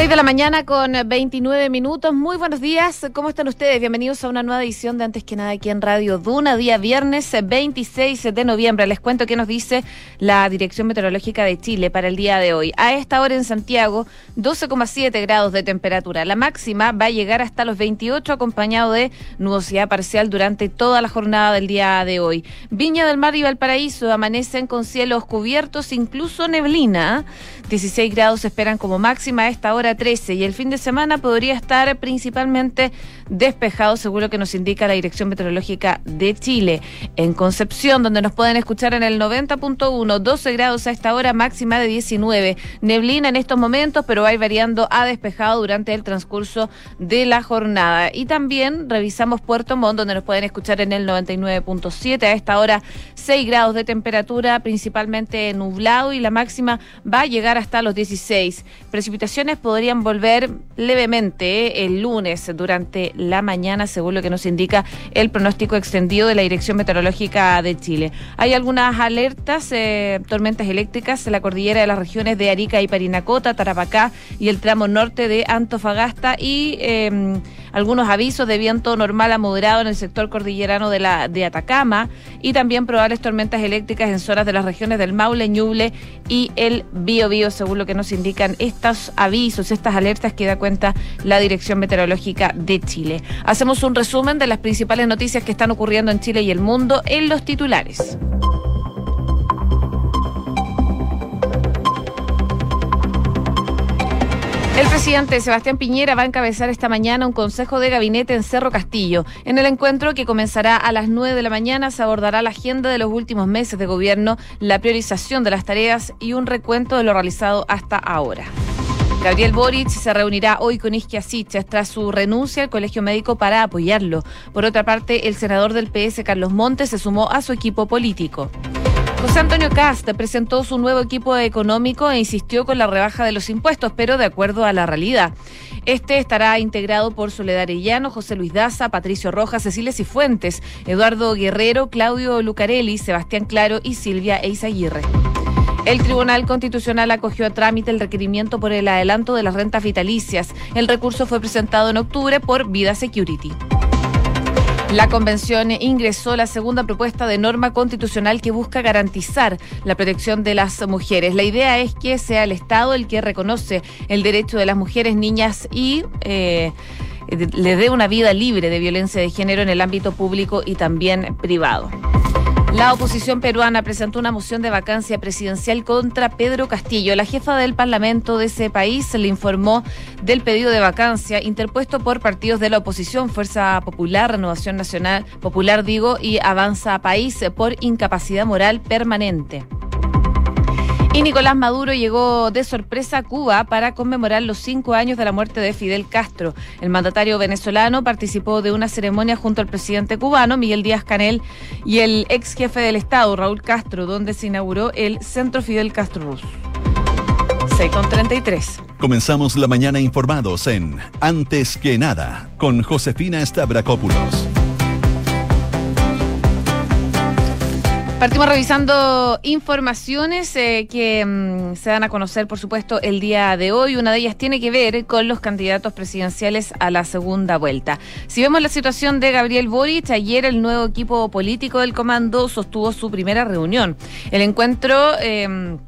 6 de la mañana con 29 minutos. Muy buenos días. ¿Cómo están ustedes? Bienvenidos a una nueva edición de Antes que nada aquí en Radio Duna, día viernes 26 de noviembre. Les cuento qué nos dice la Dirección Meteorológica de Chile para el día de hoy. A esta hora en Santiago, 12,7 grados de temperatura. La máxima va a llegar hasta los 28 acompañado de nubosidad parcial durante toda la jornada del día de hoy. Viña del Mar y Valparaíso amanecen con cielos cubiertos, incluso neblina. 16 grados se esperan como máxima a esta hora 13 y el fin de semana podría estar principalmente despejado, seguro que nos indica la Dirección Meteorológica de Chile. En Concepción, donde nos pueden escuchar en el 90.1, 12 grados a esta hora, máxima de 19. Neblina en estos momentos, pero va variando a despejado durante el transcurso de la jornada. Y también revisamos Puerto Montt, donde nos pueden escuchar en el 99.7. A esta hora, 6 grados de temperatura, principalmente nublado, y la máxima va a llegar hasta los 16. Precipitaciones podrían volver levemente eh, el lunes durante la mañana, según lo que nos indica el pronóstico extendido de la Dirección Meteorológica de Chile. Hay algunas alertas, eh, tormentas eléctricas en la cordillera de las regiones de Arica y Parinacota, Tarapacá y el tramo norte de Antofagasta y em, algunos avisos de viento normal a moderado en el sector cordillerano de, la, de Atacama y también probables tormentas eléctricas en zonas de las regiones del Maule, Ñuble y el Biobío, según lo que nos indican estos avisos, estas alertas que da cuenta la Dirección Meteorológica de Chile. Hacemos un resumen de las principales noticias que están ocurriendo en Chile y el mundo en los titulares. El presidente Sebastián Piñera va a encabezar esta mañana un consejo de gabinete en Cerro Castillo. En el encuentro, que comenzará a las 9 de la mañana, se abordará la agenda de los últimos meses de gobierno, la priorización de las tareas y un recuento de lo realizado hasta ahora. Gabriel Boric se reunirá hoy con Isquia Sichas tras su renuncia al Colegio Médico para apoyarlo. Por otra parte, el senador del PS, Carlos Montes, se sumó a su equipo político. José Antonio Cast presentó su nuevo equipo económico e insistió con la rebaja de los impuestos, pero de acuerdo a la realidad. Este estará integrado por Soledad Arellano, José Luis Daza, Patricio Rojas, Cecilia Cifuentes, Eduardo Guerrero, Claudio Lucarelli, Sebastián Claro y Silvia Eizaguirre. El Tribunal Constitucional acogió a trámite el requerimiento por el adelanto de las rentas vitalicias. El recurso fue presentado en octubre por Vida Security. La convención ingresó la segunda propuesta de norma constitucional que busca garantizar la protección de las mujeres. La idea es que sea el Estado el que reconoce el derecho de las mujeres, niñas y... Eh, le dé una vida libre de violencia de género en el ámbito público y también privado. La oposición peruana presentó una moción de vacancia presidencial contra Pedro Castillo. La jefa del Parlamento de ese país le informó del pedido de vacancia interpuesto por partidos de la oposición, Fuerza Popular, Renovación Nacional Popular, digo, y Avanza País por incapacidad moral permanente. Y Nicolás Maduro llegó de sorpresa a Cuba para conmemorar los cinco años de la muerte de Fidel Castro. El mandatario venezolano participó de una ceremonia junto al presidente cubano, Miguel Díaz Canel, y el ex jefe del Estado, Raúl Castro, donde se inauguró el Centro Fidel Castro Rus. 6 con 33. Comenzamos la mañana informados en Antes que nada con Josefina Stavrakopoulos. Partimos revisando informaciones eh, que mm, se dan a conocer, por supuesto, el día de hoy. Una de ellas tiene que ver con los candidatos presidenciales a la segunda vuelta. Si vemos la situación de Gabriel Boric, ayer el nuevo equipo político del comando sostuvo su primera reunión. El encuentro... Eh,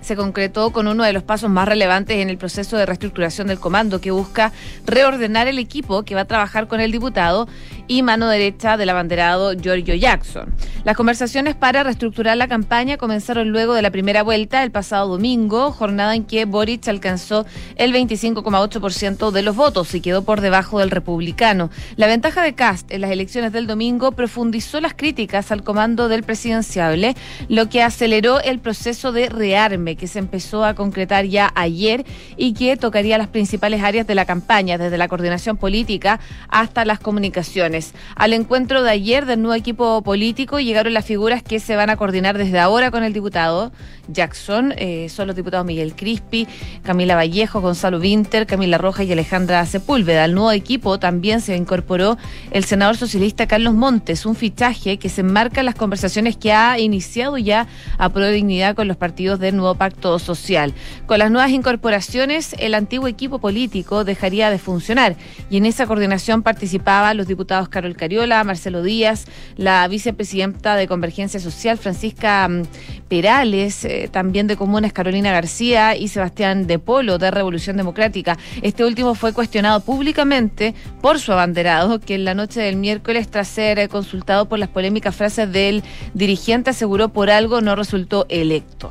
se concretó con uno de los pasos más relevantes en el proceso de reestructuración del comando, que busca reordenar el equipo que va a trabajar con el diputado y mano derecha del abanderado Giorgio Jackson. Las conversaciones para reestructurar la campaña comenzaron luego de la primera vuelta el pasado domingo, jornada en que Boric alcanzó el 25,8% de los votos y quedó por debajo del republicano. La ventaja de Cast en las elecciones del domingo profundizó las críticas al comando del presidenciable, lo que aceleró el proceso de rearme que se empezó a concretar ya ayer y que tocaría las principales áreas de la campaña, desde la coordinación política hasta las comunicaciones. Al encuentro de ayer del nuevo equipo político llegaron las figuras que se van a coordinar desde ahora con el diputado Jackson. Eh, son los diputados Miguel Crispi, Camila Vallejo, Gonzalo Winter, Camila Roja y Alejandra Sepúlveda. Al nuevo equipo también se incorporó el senador socialista Carlos Montes, un fichaje que se enmarca en las conversaciones que ha iniciado ya a Pro Dignidad con los partidos del nuevo pacto social. Con las nuevas incorporaciones, el antiguo equipo político dejaría de funcionar y en esa coordinación participaban los diputados Carol Cariola, Marcelo Díaz, la vicepresidenta de Convergencia Social, Francisca mm, Perales, eh, también de Comunes, Carolina García y Sebastián De Polo, de Revolución Democrática. Este último fue cuestionado públicamente por su abanderado, que en la noche del miércoles, tras ser eh, consultado por las polémicas frases del dirigente, aseguró por algo no resultó electo.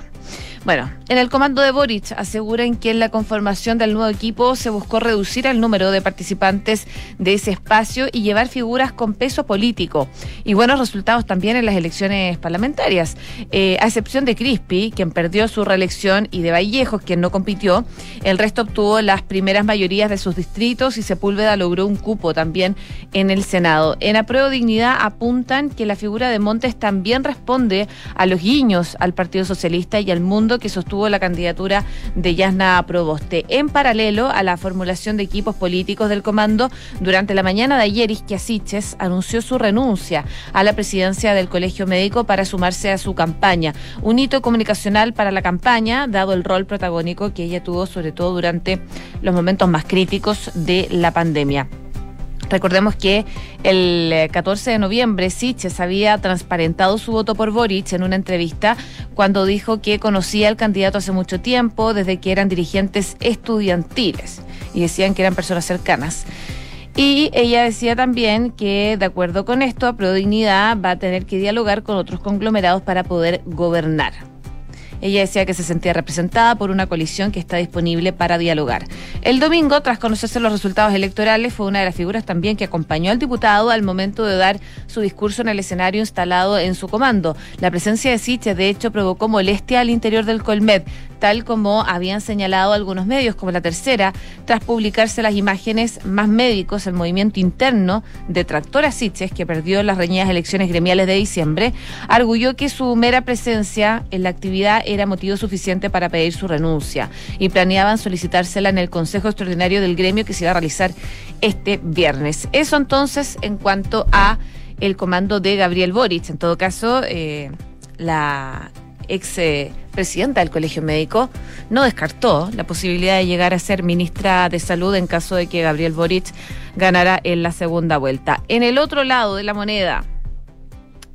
Bueno, en el comando de Boric aseguran que en la conformación del nuevo equipo se buscó reducir el número de participantes de ese espacio y llevar figuras con peso político y buenos resultados también en las elecciones parlamentarias. Eh, a excepción de Crispi, quien perdió su reelección, y de Vallejos, quien no compitió, el resto obtuvo las primeras mayorías de sus distritos y Sepúlveda logró un cupo también en el Senado. En Apruebo Dignidad apuntan que la figura de Montes también responde a los guiños al Partido Socialista y al mundo que sostuvo la candidatura de Yasna Proboste. En paralelo a la formulación de equipos políticos del comando, durante la mañana de ayer, Isquiasiches anunció su renuncia a la presidencia del Colegio Médico para sumarse a su campaña. Un hito comunicacional para la campaña, dado el rol protagónico que ella tuvo, sobre todo durante los momentos más críticos de la pandemia. Recordemos que el 14 eh, de noviembre Siches había transparentado su voto por Boric en una entrevista cuando dijo que conocía al candidato hace mucho tiempo, desde que eran dirigentes estudiantiles y decían que eran personas cercanas. Y ella decía también que, de acuerdo con esto, Prodignidad va a tener que dialogar con otros conglomerados para poder gobernar. Ella decía que se sentía representada por una coalición que está disponible para dialogar. El domingo, tras conocerse los resultados electorales, fue una de las figuras también que acompañó al diputado al momento de dar su discurso en el escenario instalado en su comando. La presencia de Siche, de hecho, provocó molestia al interior del Colmed, tal como habían señalado algunos medios, como la tercera, tras publicarse las imágenes más médicos, el movimiento interno de Tractora Siches, que perdió las reñidas elecciones gremiales de diciembre, arguyó que su mera presencia en la actividad era motivo suficiente para pedir su renuncia y planeaban solicitársela en el Consejo Extraordinario del Gremio que se iba a realizar este viernes. Eso entonces en cuanto a el comando de Gabriel Boric. En todo caso, eh, la ex eh, presidenta del Colegio Médico no descartó la posibilidad de llegar a ser ministra de Salud en caso de que Gabriel Boric ganara en la segunda vuelta. En el otro lado de la moneda,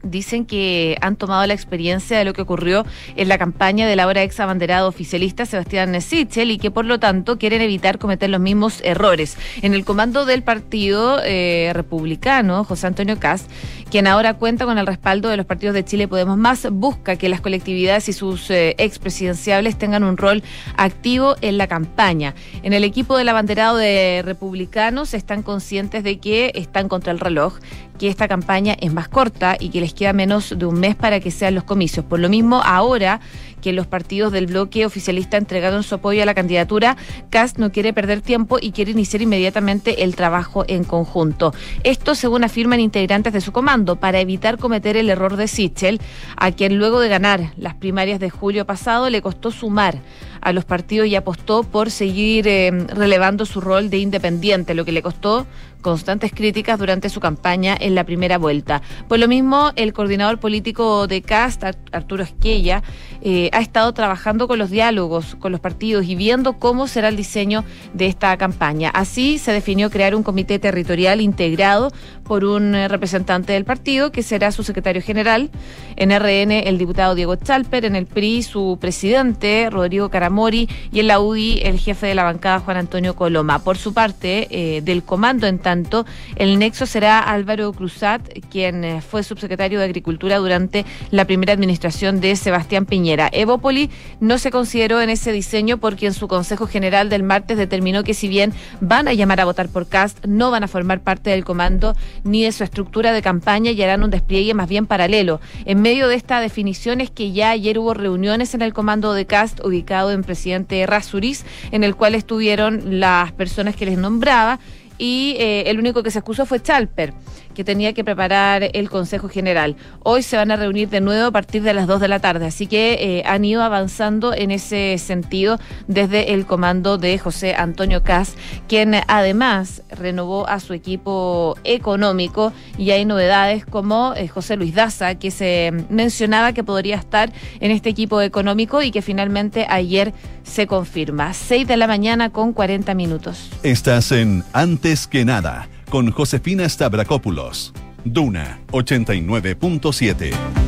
dicen que han tomado la experiencia de lo que ocurrió en la campaña del ahora ex abanderado oficialista Sebastián Sichel y que por lo tanto quieren evitar cometer los mismos errores. En el comando del partido eh, republicano, José Antonio Cast, quien ahora cuenta con el respaldo de los partidos de Chile Podemos Más, busca que las colectividades y sus eh, expresidenciables tengan un rol activo en la campaña. En el equipo del abanderado de republicanos están conscientes de que están contra el reloj que esta campaña es más corta y que les queda menos de un mes para que sean los comicios. Por lo mismo, ahora que los partidos del bloque oficialista entregaron su apoyo a la candidatura, Cast no quiere perder tiempo y quiere iniciar inmediatamente el trabajo en conjunto. Esto según afirman integrantes de su comando, para evitar cometer el error de Sichel, a quien luego de ganar las primarias de julio pasado le costó sumar a los partidos y apostó por seguir eh, relevando su rol de independiente, lo que le costó constantes críticas durante su campaña en la primera vuelta. Por lo mismo, el coordinador político de CAST, Arturo Esquella, eh, ha estado trabajando con los diálogos con los partidos y viendo cómo será el diseño de esta campaña. Así se definió crear un comité territorial integrado por un eh, representante del partido, que será su secretario general, en RN el diputado Diego Chalper, en el PRI su presidente Rodrigo Caramori y en la UDI el jefe de la bancada Juan Antonio Coloma. Por su parte, eh, del comando en tanto, el nexo será Álvaro Cruzat, quien eh, fue subsecretario de Agricultura durante la primera administración de Sebastián Piñera. Evópoli no se consideró en ese diseño porque en su Consejo General del martes determinó que si bien van a llamar a votar por Cast, no van a formar parte del comando ni de su estructura de campaña y harán un despliegue más bien paralelo. En medio de esta definición es que ya ayer hubo reuniones en el comando de CAST ubicado en Presidente Razuriz, en el cual estuvieron las personas que les nombraba y eh, el único que se excusó fue Chalper, que tenía que preparar el Consejo General. Hoy se van a reunir de nuevo a partir de las 2 de la tarde, así que eh, han ido avanzando en ese sentido desde el comando de José Antonio Cas, quien además renovó a su equipo económico y hay novedades como eh, José Luis Daza, que se mencionaba que podría estar en este equipo económico y que finalmente ayer se confirma. 6 de la mañana con 40 minutos. Estás en Antes que nada con Josefina Stavrakopoulos. Duna 89.7.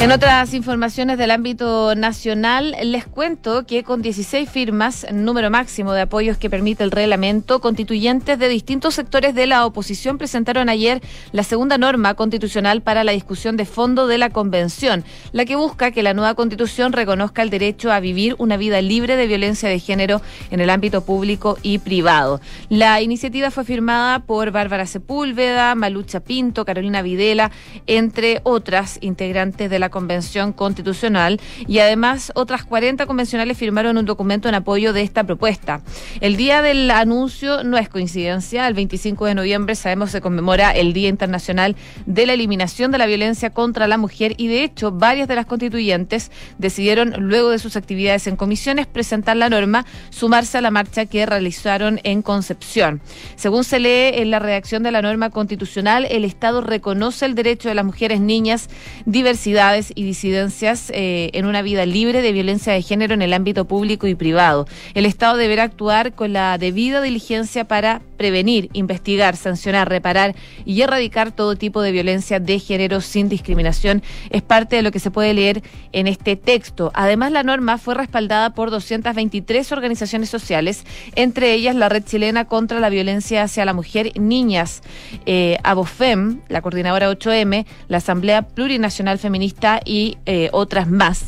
En otras informaciones del ámbito nacional, les cuento que con 16 firmas, número máximo de apoyos que permite el reglamento, constituyentes de distintos sectores de la oposición presentaron ayer la segunda norma constitucional para la discusión de fondo de la convención, la que busca que la nueva constitución reconozca el derecho a vivir una vida libre de violencia de género en el ámbito público y privado. La iniciativa fue firmada por Bárbara Sepúlveda, Malucha Pinto, Carolina Videla, entre otras integrantes de la Convención Constitucional y además otras 40 convencionales firmaron un documento en apoyo de esta propuesta. El día del anuncio no es coincidencia, el 25 de noviembre sabemos se conmemora el Día Internacional de la Eliminación de la Violencia contra la Mujer y de hecho varias de las constituyentes decidieron luego de sus actividades en comisiones presentar la norma, sumarse a la marcha que realizaron en Concepción. Según se lee en la redacción de la norma constitucional, el Estado reconoce el derecho de las mujeres, niñas, diversidades, y disidencias eh, en una vida libre de violencia de género en el ámbito público y privado. El Estado deberá actuar con la debida diligencia para prevenir, investigar, sancionar, reparar y erradicar todo tipo de violencia de género sin discriminación. Es parte de lo que se puede leer en este texto. Además, la norma fue respaldada por 223 organizaciones sociales, entre ellas la Red Chilena contra la Violencia hacia la Mujer, Niñas, eh, ABOFEM, la Coordinadora 8M, la Asamblea Plurinacional Feminista y eh, otras más.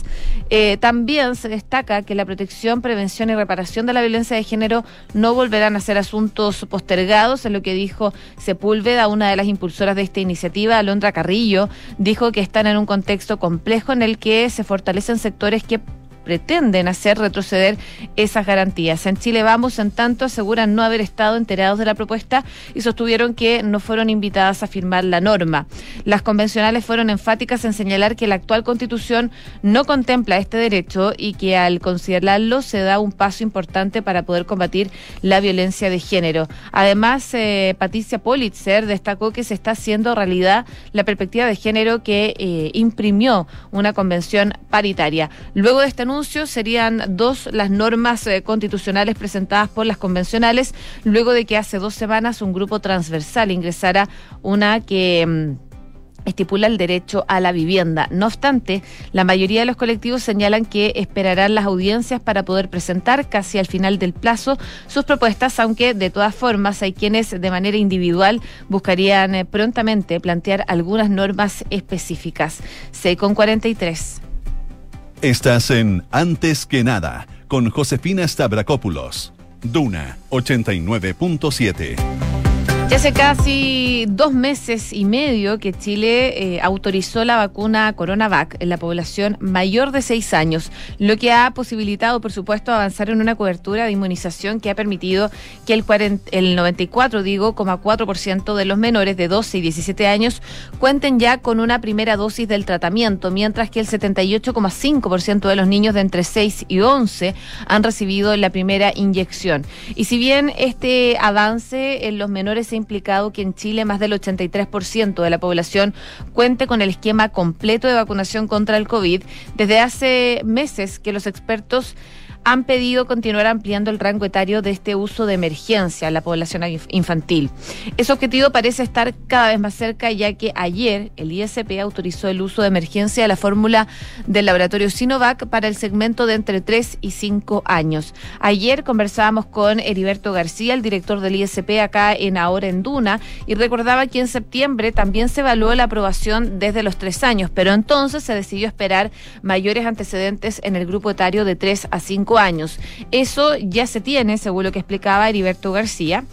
Eh, también se destaca que la protección, prevención y reparación de la violencia de género no volverán a ser asuntos postergados, en lo que dijo Sepúlveda, una de las impulsoras de esta iniciativa, Alondra Carrillo, dijo que están en un contexto complejo en el que se fortalecen sectores que pretenden hacer retroceder esas garantías. En Chile Vamos, en tanto, aseguran no haber estado enterados de la propuesta y sostuvieron que no fueron invitadas a firmar la norma. Las convencionales fueron enfáticas en señalar que la actual constitución no contempla este derecho y que al considerarlo se da un paso importante para poder combatir la violencia de género. Además, eh, Patricia Politzer destacó que se está haciendo realidad la perspectiva de género que eh, imprimió una convención paritaria. Luego de este anuncio serían dos las normas eh, constitucionales presentadas por las convencionales, luego de que hace dos semanas un grupo transversal ingresara una que mm, estipula el derecho a la vivienda. No obstante, la mayoría de los colectivos señalan que esperarán las audiencias para poder presentar casi al final del plazo sus propuestas, aunque de todas formas hay quienes de manera individual buscarían eh, prontamente plantear algunas normas específicas. C con 43. Estás en Antes que nada con Josefina Stavrakopoulos. Duna 89.7. Ya hace casi dos meses y medio que Chile eh, autorizó la vacuna CoronaVac en la población mayor de seis años, lo que ha posibilitado, por supuesto, avanzar en una cobertura de inmunización que ha permitido que el, 40, el 94, digo, de los menores de 12 y 17 años cuenten ya con una primera dosis del tratamiento, mientras que el 78,5% de los niños de entre 6 y 11 han recibido la primera inyección. Y si bien este avance en los menores se implicado que en Chile más del 83% de la población cuente con el esquema completo de vacunación contra el COVID. Desde hace meses que los expertos han pedido continuar ampliando el rango etario de este uso de emergencia a la población infantil. Ese objetivo parece estar cada vez más cerca, ya que ayer el ISP autorizó el uso de emergencia de la fórmula del laboratorio Sinovac para el segmento de entre 3 y 5 años. Ayer conversábamos con Heriberto García, el director del ISP acá en Ahora en Duna, y recordaba que en septiembre también se evaluó la aprobación desde los 3 años, pero entonces se decidió esperar mayores antecedentes en el grupo etario de 3 a 5 años. Eso ya se tiene, según lo que explicaba Heriberto García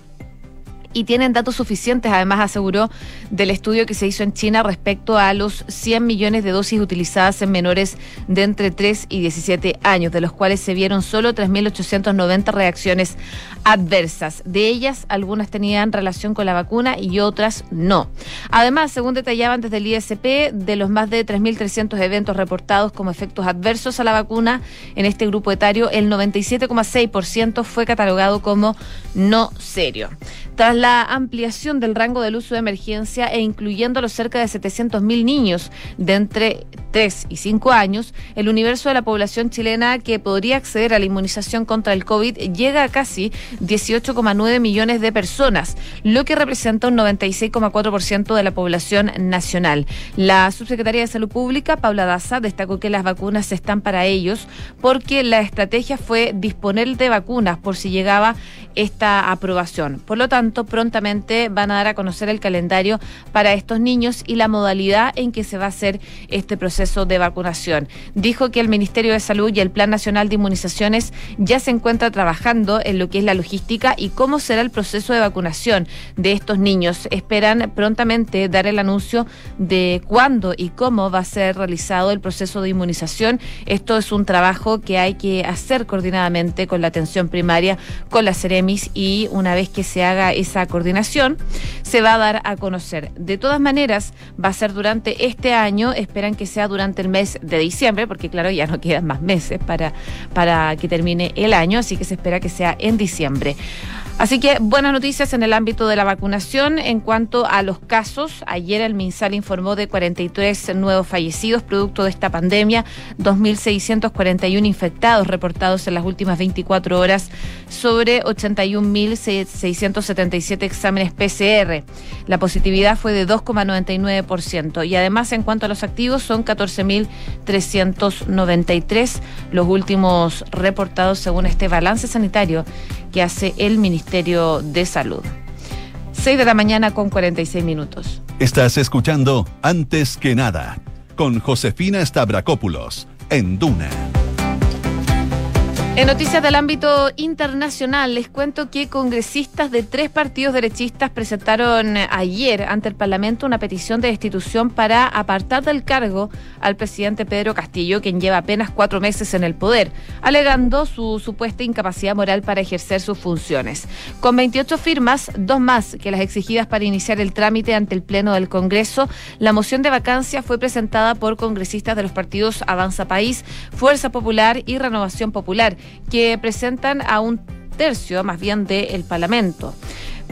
y tienen datos suficientes, además aseguró, del estudio que se hizo en China respecto a los 100 millones de dosis utilizadas en menores de entre 3 y 17 años, de los cuales se vieron solo 3.890 reacciones adversas. De ellas, algunas tenían relación con la vacuna y otras no. Además, según detallaban desde el ISP, de los más de 3.300 eventos reportados como efectos adversos a la vacuna en este grupo etario, el 97,6% fue catalogado como no serio. Tras la ampliación del rango del uso de emergencia e incluyendo los cerca de 700.000 niños de entre 3 y 5 años, el universo de la población chilena que podría acceder a la inmunización contra el COVID llega a casi 18,9 millones de personas, lo que representa un 96,4% de la población nacional. La subsecretaria de Salud Pública, Paula Daza, destacó que las vacunas están para ellos porque la estrategia fue disponer de vacunas por si llegaba esta aprobación. Por lo tanto, prontamente van a dar a conocer el calendario para estos niños y la modalidad en que se va a hacer este proceso de vacunación. Dijo que el Ministerio de Salud y el Plan Nacional de Inmunizaciones ya se encuentra trabajando en lo que es la logística y cómo será el proceso de vacunación de estos niños. Esperan prontamente dar el anuncio de cuándo y cómo va a ser realizado el proceso de inmunización. Esto es un trabajo que hay que hacer coordinadamente con la atención primaria, con la Ceremis y una vez que se haga esa coordinación, se va a dar a conocer. De todas maneras, va a ser durante este año, esperan que sea durante el mes de diciembre, porque claro, ya no quedan más meses para, para que termine el año, así que se espera que sea en diciembre. Así que buenas noticias en el ámbito de la vacunación. En cuanto a los casos, ayer el MinSal informó de 43 nuevos fallecidos producto de esta pandemia, 2.641 infectados reportados en las últimas 24 horas sobre 81.677 exámenes PCR. La positividad fue de 2,99% y además en cuanto a los activos son 14.393 los últimos reportados según este balance sanitario que hace el Ministerio de Salud. 6 de la mañana con 46 minutos. Estás escuchando Antes que nada con Josefina Stavrakopoulos en Duna. En noticias del ámbito internacional, les cuento que congresistas de tres partidos derechistas presentaron ayer ante el Parlamento una petición de destitución para apartar del cargo al presidente Pedro Castillo, quien lleva apenas cuatro meses en el poder, alegando su supuesta incapacidad moral para ejercer sus funciones. Con 28 firmas, dos más que las exigidas para iniciar el trámite ante el Pleno del Congreso, la moción de vacancia fue presentada por congresistas de los partidos Avanza País, Fuerza Popular y Renovación Popular que presentan a un tercio más bien del Parlamento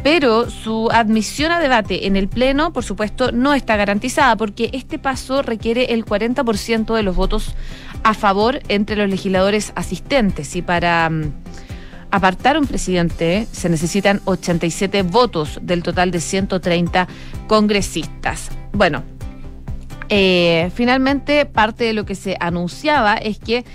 pero su admisión a debate en el Pleno, por supuesto, no está garantizada porque este paso requiere el 40% de los votos a favor entre los legisladores asistentes y para mm, apartar un presidente se necesitan 87 votos del total de 130 congresistas. Bueno, eh, finalmente parte de lo que se anunciaba es que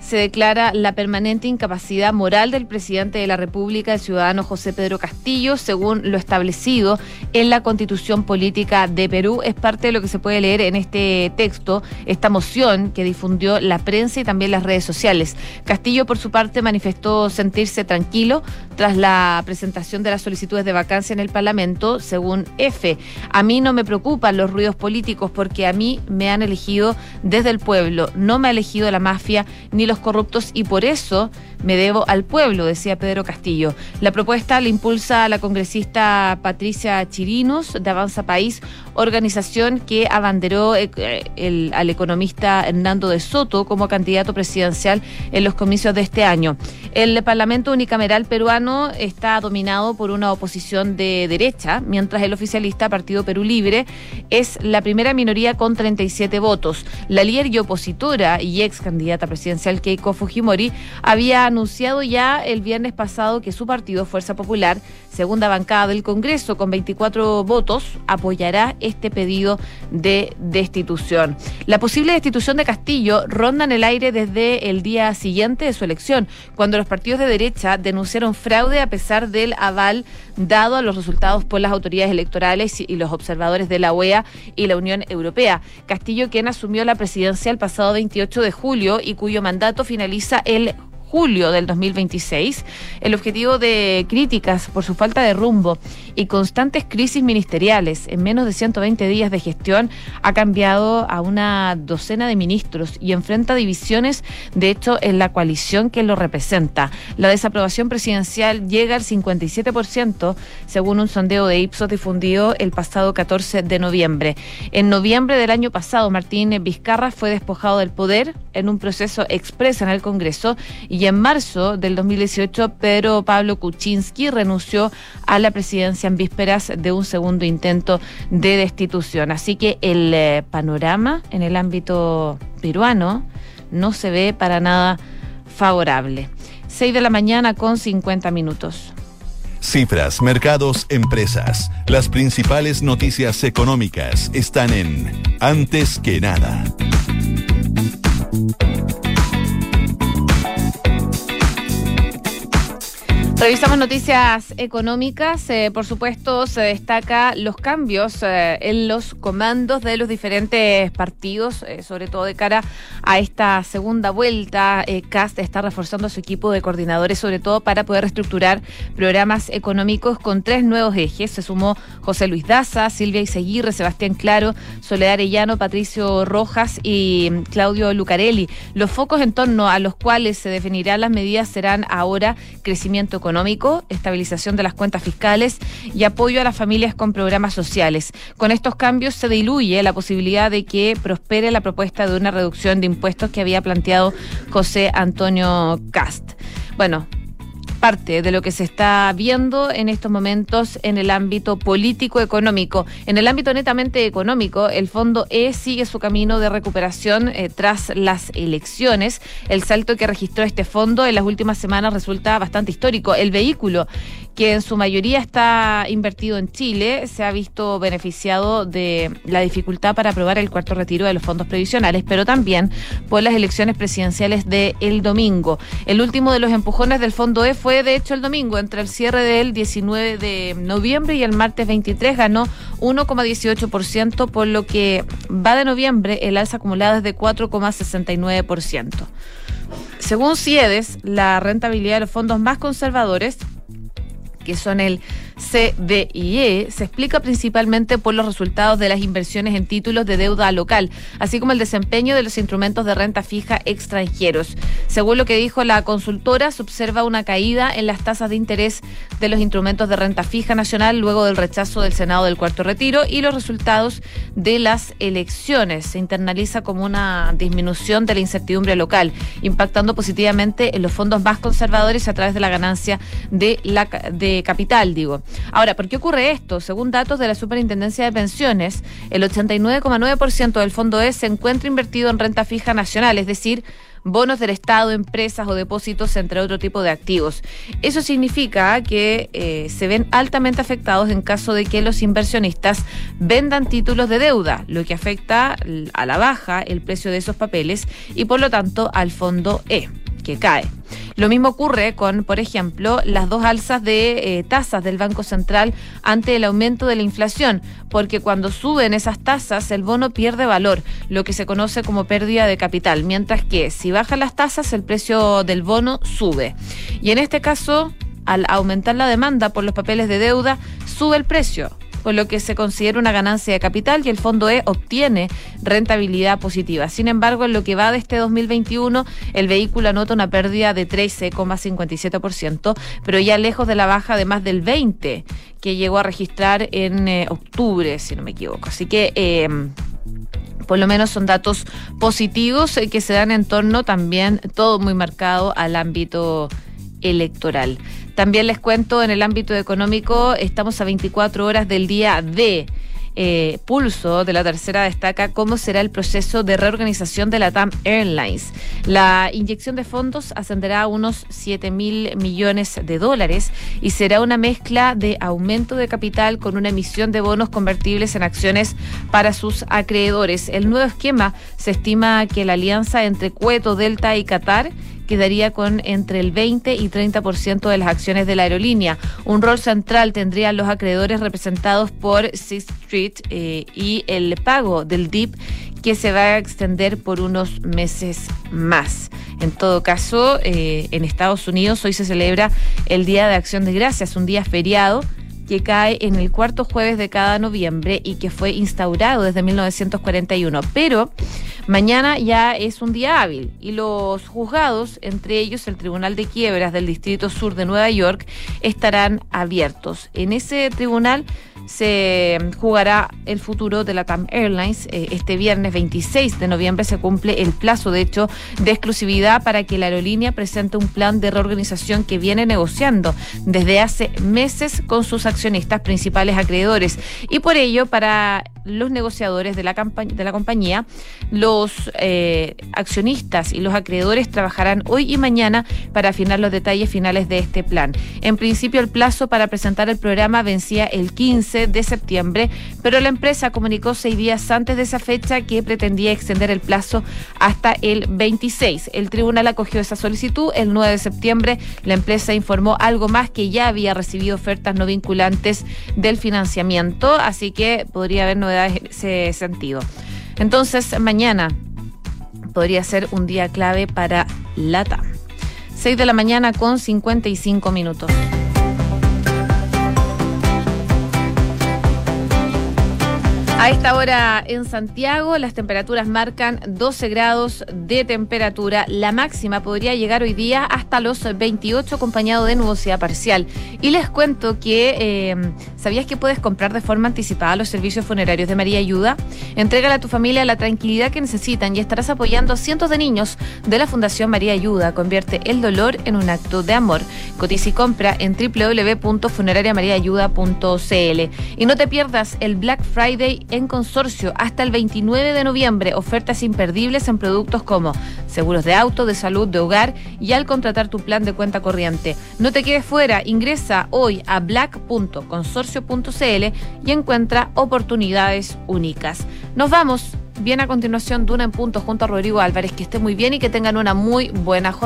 se declara la permanente incapacidad moral del presidente de la República, el ciudadano José Pedro Castillo, según lo establecido en la Constitución Política de Perú. Es parte de lo que se puede leer en este texto, esta moción que difundió la prensa y también las redes sociales. Castillo, por su parte, manifestó sentirse tranquilo tras la presentación de las solicitudes de vacancia en el Parlamento, según F. A mí no me preocupan los ruidos políticos porque a mí me han elegido desde el pueblo, no me ha elegido la mafia ni los corruptos y por eso me debo al pueblo, decía Pedro Castillo. La propuesta la impulsa la congresista Patricia Chirinos de Avanza País, organización que abanderó eh, al economista Hernando de Soto como candidato presidencial en los comicios de este año. El Parlamento unicameral peruano está dominado por una oposición de derecha, mientras el oficialista Partido Perú Libre es la primera minoría con 37 votos. La líder y opositora y ex candidata presidencial Keiko Fujimori había anunciado ya el viernes pasado que su partido, Fuerza Popular, segunda bancada del Congreso con 24 votos, apoyará este pedido de destitución. La posible destitución de Castillo ronda en el aire desde el día siguiente de su elección, cuando los partidos de derecha denunciaron fraude a pesar del aval dado a los resultados por las autoridades electorales y los observadores de la OEA y la Unión Europea. Castillo, quien asumió la presidencia el pasado 28 de julio y cuyo mandato finaliza el julio del 2026. El objetivo de críticas por su falta de rumbo y constantes crisis ministeriales en menos de 120 días de gestión ha cambiado a una docena de ministros y enfrenta divisiones, de hecho, en la coalición que lo representa. La desaprobación presidencial llega al 57%, según un sondeo de Ipsos difundido el pasado 14 de noviembre. En noviembre del año pasado, Martín Vizcarra fue despojado del poder en un proceso expreso en el Congreso y en marzo del 2018 Pedro Pablo Kuczynski renunció a la presidencia en vísperas de un segundo intento de destitución. Así que el eh, panorama en el ámbito peruano no se ve para nada favorable. 6 de la mañana con 50 minutos. Cifras, mercados, empresas. Las principales noticias económicas están en Antes que nada. Revisamos noticias económicas. Eh, por supuesto, se destaca los cambios eh, en los comandos de los diferentes partidos, eh, sobre todo de cara a esta segunda vuelta. CAST está reforzando su equipo de coordinadores, sobre todo para poder reestructurar programas económicos con tres nuevos ejes. Se sumó José Luis Daza, Silvia Iseguirre, Sebastián Claro, Soledad Arellano, Patricio Rojas y mm, Claudio Lucarelli. Los focos en torno a los cuales se definirán las medidas serán ahora crecimiento económico económico, estabilización de las cuentas fiscales y apoyo a las familias con programas sociales. Con estos cambios se diluye la posibilidad de que prospere la propuesta de una reducción de impuestos que había planteado José Antonio Cast. Bueno, parte de lo que se está viendo en estos momentos en el ámbito político-económico. En el ámbito netamente económico, el Fondo E sigue su camino de recuperación eh, tras las elecciones. El salto que registró este fondo en las últimas semanas resulta bastante histórico. El vehículo que en su mayoría está invertido en Chile, se ha visto beneficiado de la dificultad para aprobar el cuarto retiro de los fondos previsionales, pero también por las elecciones presidenciales el domingo. El último de los empujones del Fondo E fue, de hecho, el domingo, entre el cierre del 19 de noviembre y el martes 23, ganó 1,18%, por lo que va de noviembre el alza acumulada es de 4,69%. Según CIEDES, la rentabilidad de los fondos más conservadores que son el CDIE se explica principalmente por los resultados de las inversiones en títulos de deuda local, así como el desempeño de los instrumentos de renta fija extranjeros. Según lo que dijo la consultora, se observa una caída en las tasas de interés de los instrumentos de renta fija nacional luego del rechazo del Senado del cuarto retiro y los resultados de las elecciones. Se internaliza como una disminución de la incertidumbre local, impactando positivamente en los fondos más conservadores a través de la ganancia de, la, de capital, digo. Ahora, ¿por qué ocurre esto? Según datos de la Superintendencia de Pensiones, el 89,9% del fondo E se encuentra invertido en renta fija nacional, es decir, bonos del Estado, empresas o depósitos, entre otro tipo de activos. Eso significa que eh, se ven altamente afectados en caso de que los inversionistas vendan títulos de deuda, lo que afecta a la baja el precio de esos papeles y por lo tanto al fondo E que cae. Lo mismo ocurre con, por ejemplo, las dos alzas de eh, tasas del Banco Central ante el aumento de la inflación, porque cuando suben esas tasas el bono pierde valor, lo que se conoce como pérdida de capital, mientras que si bajan las tasas el precio del bono sube. Y en este caso, al aumentar la demanda por los papeles de deuda, sube el precio con lo que se considera una ganancia de capital y el fondo E obtiene rentabilidad positiva. Sin embargo, en lo que va de este 2021, el vehículo anota una pérdida de 13,57%, pero ya lejos de la baja de más del 20% que llegó a registrar en eh, octubre, si no me equivoco. Así que... Em, por lo menos son datos positivos eh, que se dan en torno también, todo muy marcado al ámbito electoral. También les cuento, en el ámbito económico, estamos a 24 horas del día de eh, Pulso de la tercera destaca cómo será el proceso de reorganización de la TAM Airlines. La inyección de fondos ascenderá a unos 7 mil millones de dólares y será una mezcla de aumento de capital con una emisión de bonos convertibles en acciones para sus acreedores. El nuevo esquema se estima que la alianza entre Cueto, Delta y Qatar quedaría con entre el 20 y 30% de las acciones de la aerolínea. Un rol central tendrían los acreedores representados por Sixth Street eh, y el pago del DIP que se va a extender por unos meses más. En todo caso, eh, en Estados Unidos hoy se celebra el Día de Acción de Gracias, un día feriado que cae en el cuarto jueves de cada noviembre y que fue instaurado desde 1941. Pero mañana ya es un día hábil y los juzgados, entre ellos el Tribunal de Quiebras del Distrito Sur de Nueva York, estarán abiertos. En ese tribunal se jugará el futuro de la TAM Airlines. Eh, este viernes 26 de noviembre se cumple el plazo, de hecho, de exclusividad para que la aerolínea presente un plan de reorganización que viene negociando desde hace meses con sus accionistas principales acreedores. Y por ello, para los negociadores de la, compañía, los eh, accionistas y los acreedores trabajarán hoy y mañana para afinar los detalles finales de este plan. En principio, el plazo para presentar el programa vencía el 15 de septiembre, pero la empresa comunicó seis días antes de esa fecha que pretendía extender el plazo hasta el 26. El tribunal acogió esa solicitud. El 9 de septiembre, la empresa informó algo más que ya había recibido ofertas no vinculantes del financiamiento, así que podría haber novedades ese sentido. Entonces, mañana podría ser un día clave para LATA. 6 de la mañana con 55 minutos. A esta hora en Santiago las temperaturas marcan 12 grados de temperatura. La máxima podría llegar hoy día hasta los 28 acompañado de nubosidad parcial. Y les cuento que eh, ¿sabías que puedes comprar de forma anticipada los servicios funerarios de María Ayuda? Entrégale a tu familia la tranquilidad que necesitan y estarás apoyando a cientos de niños de la Fundación María Ayuda. Convierte el dolor en un acto de amor. Cotiza y compra en www.funerariamariaayuda.cl. Y no te pierdas el Black Friday en consorcio hasta el 29 de noviembre. Ofertas imperdibles en productos como seguros de auto, de salud, de hogar y al contratar tu plan de cuenta corriente. No te quedes fuera, ingresa hoy a black.consorcio.cl y encuentra oportunidades únicas. Nos vamos. Bien a continuación, Duna en punto junto a Rodrigo Álvarez. Que esté muy bien y que tengan una muy buena jornada.